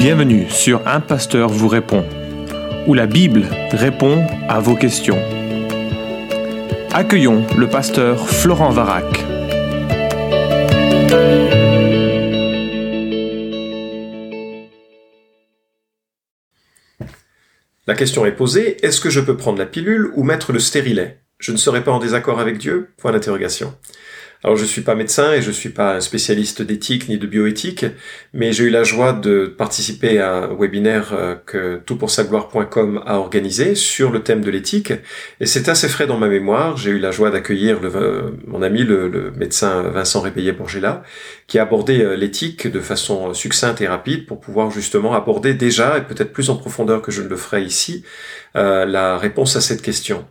Bienvenue sur Un Pasteur vous répond, où la Bible répond à vos questions. Accueillons le pasteur Florent Varac. La question est posée, est-ce que je peux prendre la pilule ou mettre le stérilet? Je ne serai pas en désaccord avec Dieu? Point d'interrogation. Alors je suis pas médecin et je suis pas un spécialiste d'éthique ni de bioéthique, mais j'ai eu la joie de participer à un webinaire euh, que toutpoursagloire.com a organisé sur le thème de l'éthique et c'est assez frais dans ma mémoire. J'ai eu la joie d'accueillir euh, mon ami le, médecin Vincent Répayet Bourgela qui a abordé euh, l'éthique de façon succincte et rapide pour pouvoir justement aborder déjà et peut-être plus en profondeur que je ne le ferai ici la réponse à cette question.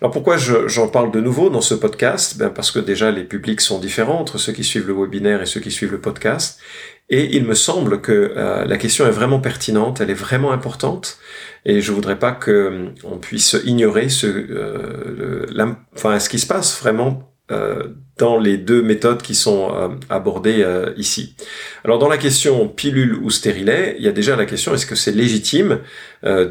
Alors pourquoi j'en parle de nouveau dans ce podcast? Ben Parce que déjà les publics sont différents entre ceux qui suivent le webinaire et ceux qui suivent le podcast. Et il me semble que euh, la question est vraiment pertinente, elle est vraiment importante, et je voudrais pas que euh, on puisse ignorer ce, euh, enfin, ce qui se passe vraiment dans les deux méthodes qui sont euh, abordées euh, ici. Alors dans la question pilule ou stérilet, il y a déjà la question est-ce que c'est légitime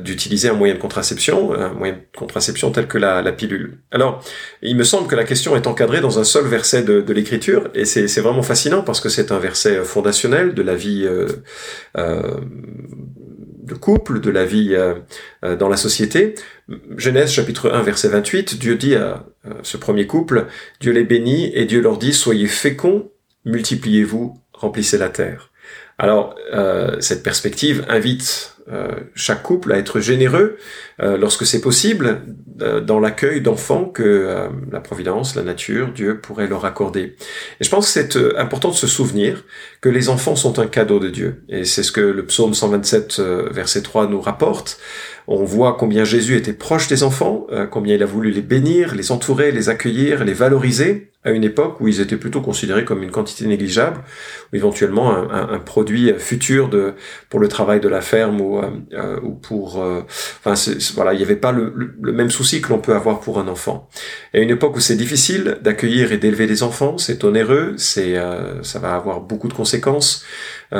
d'utiliser un moyen de contraception, un moyen de contraception tel que la, la, pilule? Alors il me semble que la question est encadrée dans un seul verset de, de l'Écriture et c'est vraiment fascinant parce que c'est un verset fondationnel de la vie de couple, de la vie euh, euh, dans la société. Genèse chapitre 1 verset 28, Dieu dit à ce premier couple, Dieu les bénit et Dieu leur dit, soyez féconds, multipliez-vous, remplissez la terre. Alors, euh, cette perspective invite euh, chaque couple à être généreux euh, lorsque c'est possible euh, dans l'accueil d'enfants que la Providence, la nature, Dieu pourrait leur accorder. Et je pense que c'est important de se souvenir que les enfants sont un cadeau de Dieu. Et c'est ce que le psaume 127, verset 3 nous rapporte. On voit combien Jésus était proche des enfants, combien il a voulu les bénir, les entourer, les accueillir, les valoriser à une époque où ils étaient plutôt considérés comme une quantité négligeable, ou éventuellement un, produit futur de, pour le travail de la ferme ou, euh, euh ou pour... Euh, enfin, voilà, il n'y avait pas le, même souci que l'on peut avoir pour un enfant. À une époque où c'est difficile d'accueillir et d'élever des enfants, c'est onéreux, c'est euh, ça va avoir beaucoup de conséquences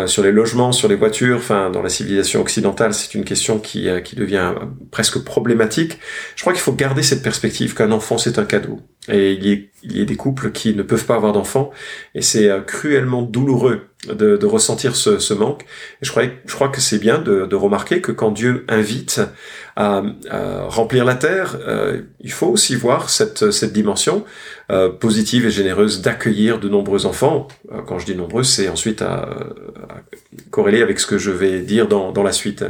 sur les logements, sur les voitures, enfin, dans la civilisation occidentale, c'est une question qui, qui devient presque problématique. Je crois qu'il faut garder cette perspective qu'un enfant, c'est un cadeau. Et il y, a des couples qui ne peuvent pas avoir d'enfants, et c'est euh, cruellement douloureux de, ressentir ce, manque. Je crois, que c'est bien de, remarquer que quand Dieu invite à, remplir la terre, euh, il faut aussi voir cette, dimension euh, positive et généreuse d'accueillir de nombreux enfants. Quand je dis nombreux, c'est ensuite à, à, corréler avec ce que je vais dire dans la suite.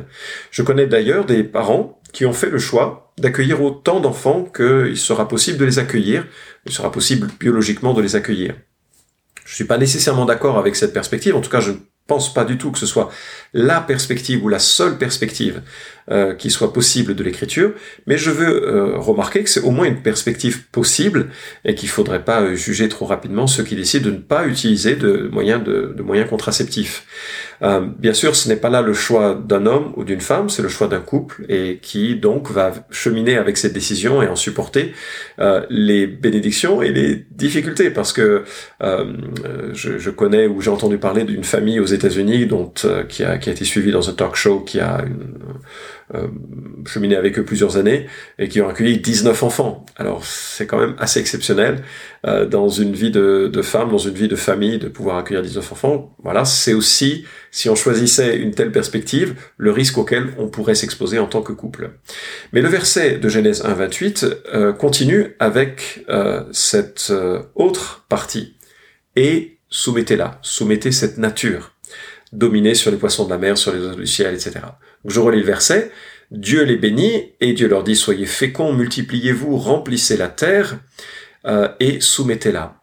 Je connais d'ailleurs des parents qui ont fait le choix d'accueillir autant d'enfants qu'il sera possible de les accueillir, il sera possible biologiquement de les accueillir. Je suis pas nécessairement d'accord avec cette perspective, en tout cas je ne pense pas du tout que ce soit la perspective ou la seule perspective euh, qui soit possible de l'écriture, mais je veux euh, remarquer que c'est au moins une perspective possible et qu'il faudrait pas euh, juger trop rapidement ceux qui décident de ne pas utiliser de moyens de, moyens contraceptifs. Bien sûr, ce n'est pas là le choix d'un homme ou d'une femme, c'est le choix d'un couple et qui donc va cheminer avec cette décision et en supporter les bénédictions et les difficultés, parce que je, je, connais ou j'ai entendu parler d'une famille aux États-Unis dont qui a, qui a été suivie dans un talk show qui a une euh, cheminé avec eux plusieurs années et qui ont accueilli 19 enfants. Alors c'est quand même assez exceptionnel euh, dans une vie de, de, femme, dans une vie de famille, de pouvoir accueillir 19 enfants. Voilà, c'est aussi, si on choisissait une telle perspective, le risque auquel on pourrait s'exposer en tant que couple. Mais le verset de Genèse 1.28 euh, continue avec euh, cette euh, autre partie. Et soumettez-la, soumettez cette nature dominer sur les poissons de la mer, sur les eaux du ciel, etc. Donc je relis le verset. Dieu les bénit et Dieu leur dit soyez féconds, multipliez-vous, remplissez la terre euh, et soumettez-la.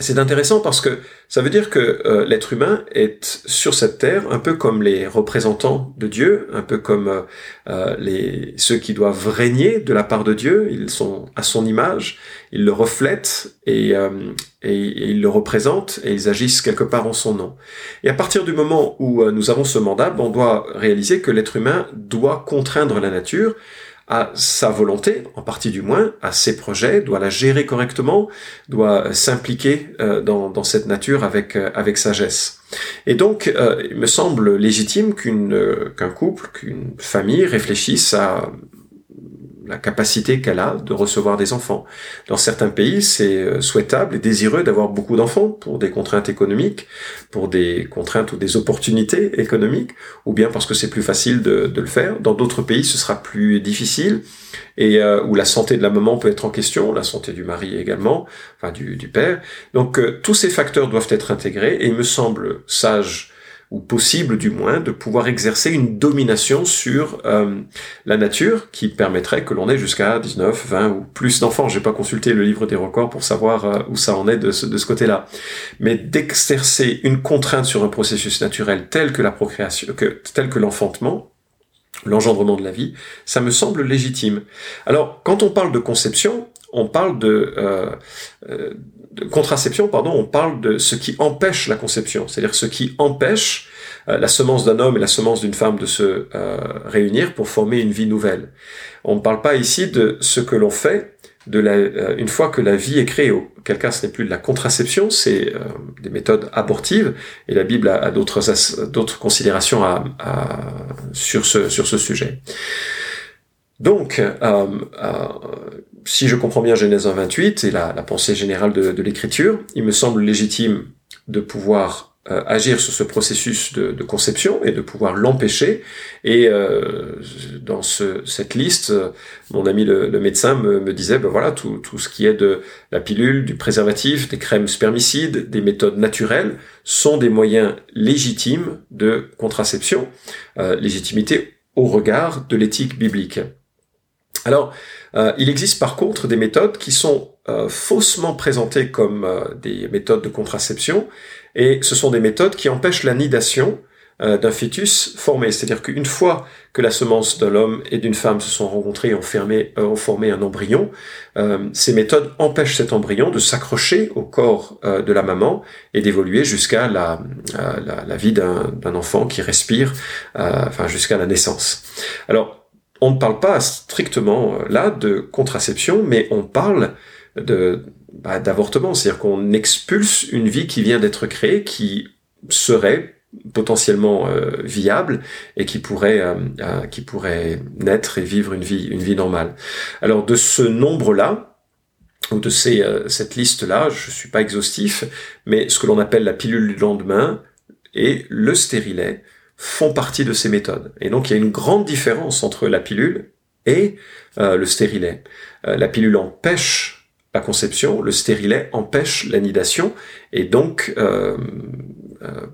C'est intéressant parce que ça veut dire que euh, l'être humain est sur cette terre un peu comme les représentants de Dieu, un peu comme euh, euh, les ceux qui doivent régner de la part de Dieu. Ils sont à son image, ils le reflètent et, et, ils le représentent et ils agissent quelque part en son nom. Et à partir du moment où nous avons ce mandat, on doit réaliser que l'être humain doit contraindre la nature à sa volonté, en partie du moins, à ses projets, doit la gérer correctement, doit s'impliquer euh, dans, dans, cette nature avec, euh, avec sagesse. Et donc, euh, il me semble légitime qu'un couple, qu'une famille réfléchisse à la capacité qu'elle a de recevoir des enfants. Dans certains pays, c'est euh, souhaitable et désireux d'avoir beaucoup d'enfants pour des contraintes économiques, pour des contraintes ou des opportunités économiques, ou bien parce que c'est plus facile de, le faire. Dans d'autres pays, ce sera plus difficile et euh, où la santé de la maman peut être en question, la santé du mari également, enfin du, père. Donc euh, tous ces facteurs doivent être intégrés et il me semble sage ou possible du moins, de pouvoir exercer une domination sur euh, la nature qui permettrait que l'on ait jusqu'à 19, 20 ou plus d'enfants. J'ai pas consulté le livre des records pour savoir euh, où ça en est de ce, de ce côté-là. Mais d'exercer une contrainte sur un processus naturel tel que la procréation, que, tel que l'enfantement, l'engendrement de la vie, ça me semble légitime. Alors, quand on parle de conception, on parle de, euh, euh, de, contraception, pardon, on parle de ce qui empêche la conception, c'est-à-dire ce qui empêche euh, la semence d'un homme et la semence d'une femme de se réunir pour former une vie nouvelle. On ne parle pas ici de ce que l'on fait une fois que la vie est créée. Auquel cas, ce n'est plus de la contraception, c'est des méthodes abortives, et la Bible a, d'autres considérations sur ce sujet. Donc, euh, euh, si je comprends bien Genèse 1.28 et la, pensée générale de, l'Écriture, il me semble légitime de pouvoir euh, agir sur ce processus de, conception et de pouvoir l'empêcher. Et dans cette liste, mon ami le, médecin me, disait, ben voilà, tout, ce qui est de la pilule, du préservatif, des crèmes spermicides, des méthodes naturelles, sont des moyens légitimes de contraception, légitimité au regard de l'éthique biblique. Alors, euh, il existe par contre des méthodes qui sont euh, faussement présentées comme euh, des méthodes de contraception, et ce sont des méthodes qui empêchent la nidation d'un fœtus formé. C'est-à-dire qu'une fois que la semence de l'homme et d'une femme se sont rencontrées et ont, formé un embryon, ces méthodes empêchent cet embryon de s'accrocher au corps de la maman et d'évoluer jusqu'à la, la, la, vie d'un enfant qui respire, enfin jusqu'à la naissance. Alors, on ne parle pas strictement euh, là de contraception, mais on parle de bah, d'avortement, c'est-à-dire qu'on expulse une vie qui vient d'être créée, qui serait potentiellement euh, viable et qui pourrait euh, qui pourrait naître et vivre une vie une vie normale. Alors de ce nombre-là ou de ces, cette liste-là, je suis pas exhaustif, mais ce que l'on appelle la pilule du lendemain et le stérilet font partie de ces méthodes. Et donc il y a une grande différence entre la pilule et euh, le stérilet. Euh, la pilule empêche la conception, le stérilet empêche l'anidation et donc euh,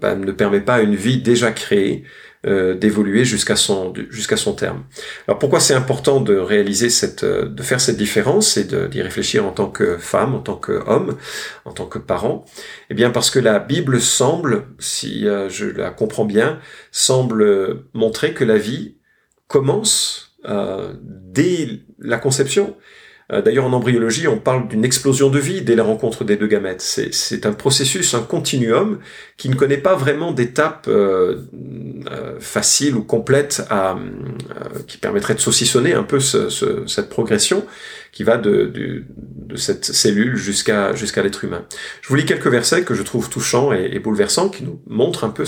bah, ne permet pas une vie déjà créée euh, d'évoluer jusqu'à son jusqu'à son terme. Alors pourquoi c'est important de réaliser cette euh, de faire cette différence et d'y réfléchir en tant que femme, en tant qu'homme, en tant que parent? Eh bien parce que la Bible semble, si euh, je la comprends bien, semble montrer que la vie commence dès la conception. Euh, d'ailleurs, en embryologie, on parle d'une explosion de vie dès la rencontre des deux gamètes. C'est un processus, un continuum qui ne connaît pas vraiment d'étape euh, euh, facile ou complète à, qui permettrait de saucissonner un peu cette progression qui va de, cette cellule jusqu'à l'être humain. Je vous lis quelques versets que je trouve touchants et, bouleversants, qui nous montrent un peu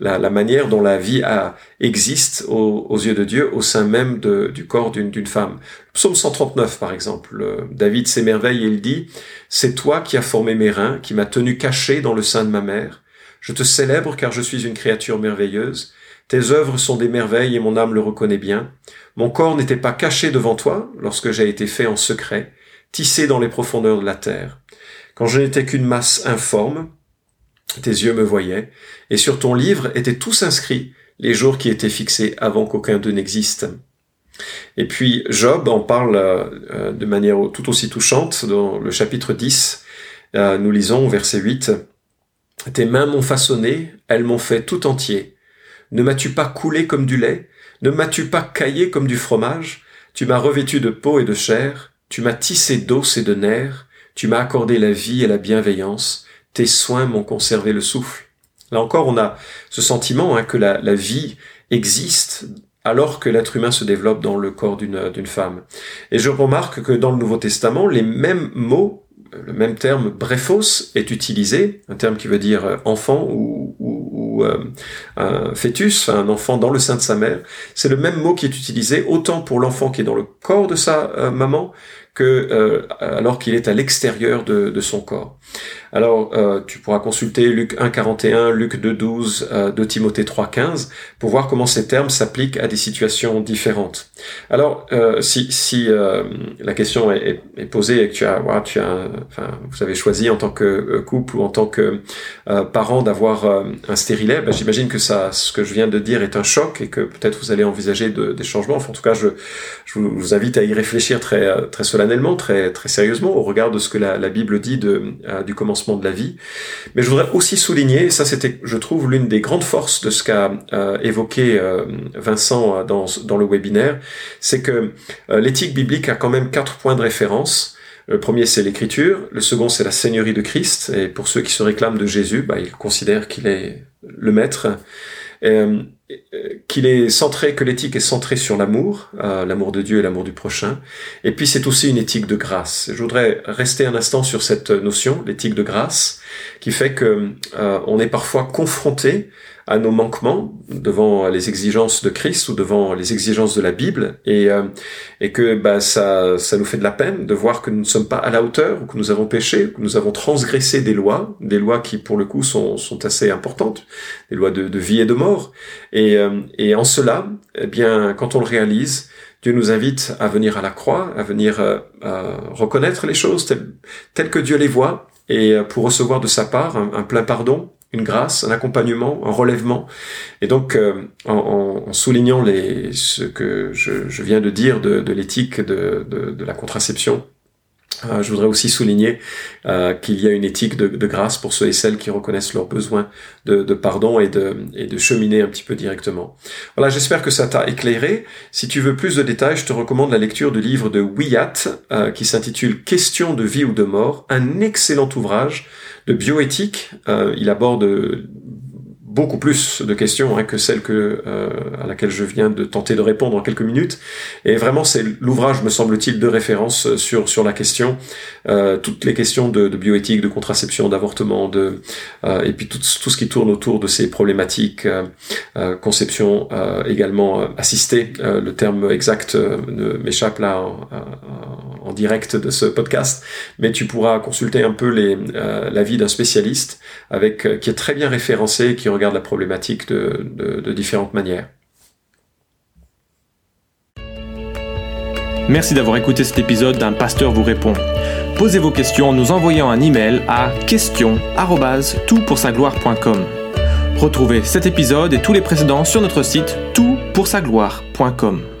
la, manière dont la vie a, existe aux, yeux de Dieu au sein même du corps d'une femme. Psaume 139 par exemple, David s'émerveille et il dit « C'est toi qui as formé mes reins, qui m'as tenu caché dans le sein de ma mère. Je te célèbre car je suis une créature merveilleuse. Tes œuvres sont des merveilles et mon âme le reconnaît bien. Mon corps n'était pas caché devant toi lorsque j'ai été fait en secret, tissé dans les profondeurs de la terre. Quand je n'étais qu'une masse informe, tes yeux me voyaient, et sur ton livre étaient tous inscrits les jours qui étaient fixés avant qu'aucun d'eux n'existe. Et puis Job en parle euh, de manière tout aussi touchante dans le chapitre 10. Euh, nous lisons au verset 8. Tes mains m'ont façonné, elles m'ont fait tout entier. Ne m'as-tu pas coulé comme du lait? Ne m'as-tu pas caillé comme du fromage? Tu m'as revêtu de peau et de chair, tu m'as tissé d'os et de nerfs, tu m'as accordé la vie et la bienveillance, tes soins m'ont conservé le souffle. Là encore, on a ce sentiment hein, que la, vie existe alors que l'être humain se développe dans le corps d'une femme. Et je remarque que dans le Nouveau Testament, les mêmes mots le même terme brephos est utilisé, un terme qui veut dire euh, enfant ou, euh, un fœtus, un enfant dans le sein de sa mère. C'est le même mot qui est utilisé autant pour l'enfant qui est dans le corps de sa euh, maman que alors qu'il est à l'extérieur de, son corps. Alors, euh, tu pourras consulter Luc 1.41, Luc 2.12, euh, 2 Timothée 3.15 pour voir comment ces termes s'appliquent à des situations différentes. Alors, euh, si, euh, la question est, posée et que tu as, vous avez choisi en tant que couple ou en tant que parent d'avoir un stérilet, ben, j'imagine que ce que je viens de dire est un choc et que peut-être vous allez envisager de, des changements. En tout cas, je, vous invite à y réfléchir très, solennellement, très, sérieusement au regard de ce que la, Bible dit de, du commencement de la vie. Mais je voudrais aussi souligner, et ça c'était, je trouve, l'une des grandes forces de ce qu'a euh, évoqué euh, Vincent euh, dans, dans le webinaire, c'est que l'éthique biblique a quand même quatre points de référence. Le premier, c'est l'écriture. Le second, c'est la seigneurie de Christ. Et pour ceux qui se réclament de Jésus, bah, ils considèrent qu'il est le maître. Euh, qu'il est centré, que l'éthique est centrée sur l'amour, euh, l'amour de Dieu et l'amour du prochain. Et puis c'est aussi une éthique de grâce. Je voudrais rester un instant sur cette notion, l'éthique de grâce, qui fait que euh, on est parfois confronté à nos manquements devant les exigences de Christ ou devant les exigences de la Bible. Et euh, et que bah ça ça nous fait de la peine de voir que nous ne sommes pas à la hauteur ou que nous avons péché, que nous avons transgressé des lois, des lois qui pour le coup sont sont assez importantes, des lois de, vie et de mort. Et euh, et en cela eh bien quand on le réalise Dieu nous invite à venir à la croix, à venir euh, reconnaître les choses telles, que Dieu les voit, et pour recevoir de sa part un plein pardon, une grâce, un accompagnement, un relèvement. Et donc, euh, en, soulignant les, ce que je, viens de dire de, l'éthique de, de, la contraception, euh, je voudrais aussi souligner euh, qu'il y a une éthique de, grâce pour ceux et celles qui reconnaissent leurs besoins de, pardon et de, cheminer un petit peu directement. Voilà, j'espère que ça t'a éclairé. Si tu veux plus de détails, je te recommande la lecture du livre de Wyatt qui s'intitule Question de vie ou de mort, un excellent ouvrage de bioéthique. Euh, il aborde beaucoup plus de questions hein, que celle que euh, à laquelle je viens de tenter de répondre en quelques minutes. Et vraiment, c'est l'ouvrage, me semble-t-il, de référence euh, sur la question, euh, toutes les questions de, bioéthique, de contraception, d'avortement, et puis tout, ce qui tourne autour de ces problématiques, conception également assistée. le terme exact m'échappe là en, direct de ce podcast, mais tu pourras consulter un peu l'avis d'un spécialiste qui est très bien référencé, qui regarde la problématique de, différentes manières. Merci d'avoir écouté cet épisode d'un pasteur vous répond. Posez vos questions en nous envoyant un email à question@toutpoursagloire.com. Retrouvez cet épisode et tous les précédents sur notre site toutpoursagloire.com.